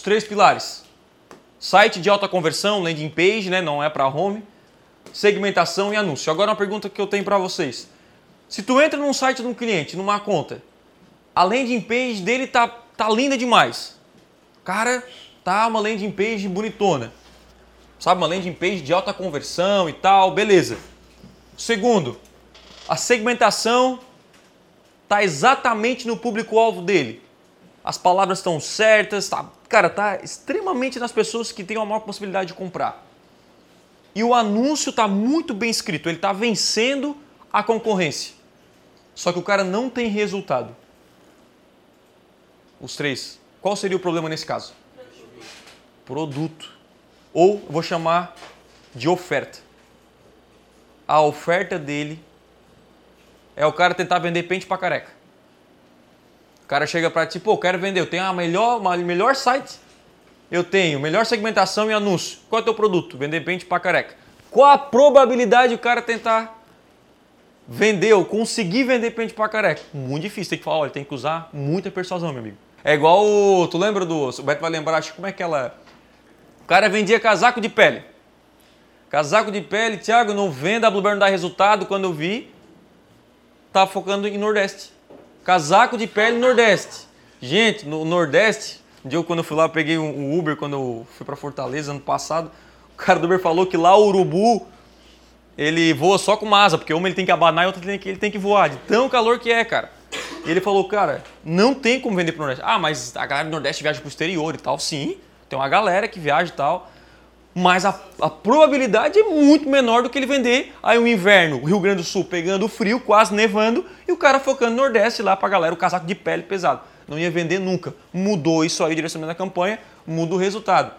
Os três pilares. Site de alta conversão, landing page, né? não é para home. Segmentação e anúncio. Agora uma pergunta que eu tenho para vocês. Se tu entra num site de um cliente, numa conta, a landing page dele tá, tá linda demais. Cara, tá uma landing page bonitona. Sabe, uma landing page de alta conversão e tal, beleza. Segundo, a segmentação tá exatamente no público-alvo dele. As palavras estão certas, tá, cara, tá extremamente nas pessoas que têm a maior possibilidade de comprar. E o anúncio tá muito bem escrito, ele tá vencendo a concorrência. Só que o cara não tem resultado. Os três. Qual seria o problema nesse caso? Produto. Ou vou chamar de oferta. A oferta dele é o cara tentar vender pente para careca. Cara chega para ti, pô, quero vender, eu tenho a melhor, uma melhor site, eu tenho melhor segmentação e anúncio. Qual é o teu produto? Vender pente para careca. Qual a probabilidade do cara tentar vender ou conseguir vender pente para careca? Muito difícil, tem que falar, olha, tem que usar muita persuasão, meu amigo. É igual, o, tu lembra do, o Beto vai lembrar, acho como é que ela... O cara vendia casaco de pele. Casaco de pele, Thiago, não venda, a Blueberry não dá resultado. Quando eu vi, tá focando em Nordeste. Casaco de pele Nordeste. Gente, no Nordeste, um dia quando eu fui lá, eu peguei um Uber quando eu fui para Fortaleza ano passado. O cara do Uber falou que lá o urubu ele voa só com asa, porque uma ele tem que abanar e outra ele tem que, ele tem que voar, de tão calor que é, cara. E ele falou, cara, não tem como vender pro Nordeste. Ah, mas a galera do Nordeste viaja pro exterior e tal. Sim, tem uma galera que viaja e tal mas a, a, probabilidade é muito menor do que ele vender aí o inverno, Rio Grande do Sul pegando frio, quase nevando, e o cara focando no Nordeste lá pra galera, o casaco de pele pesado. Não ia vender nunca. Mudou isso aí, o direcionamento da campanha, muda o resultado.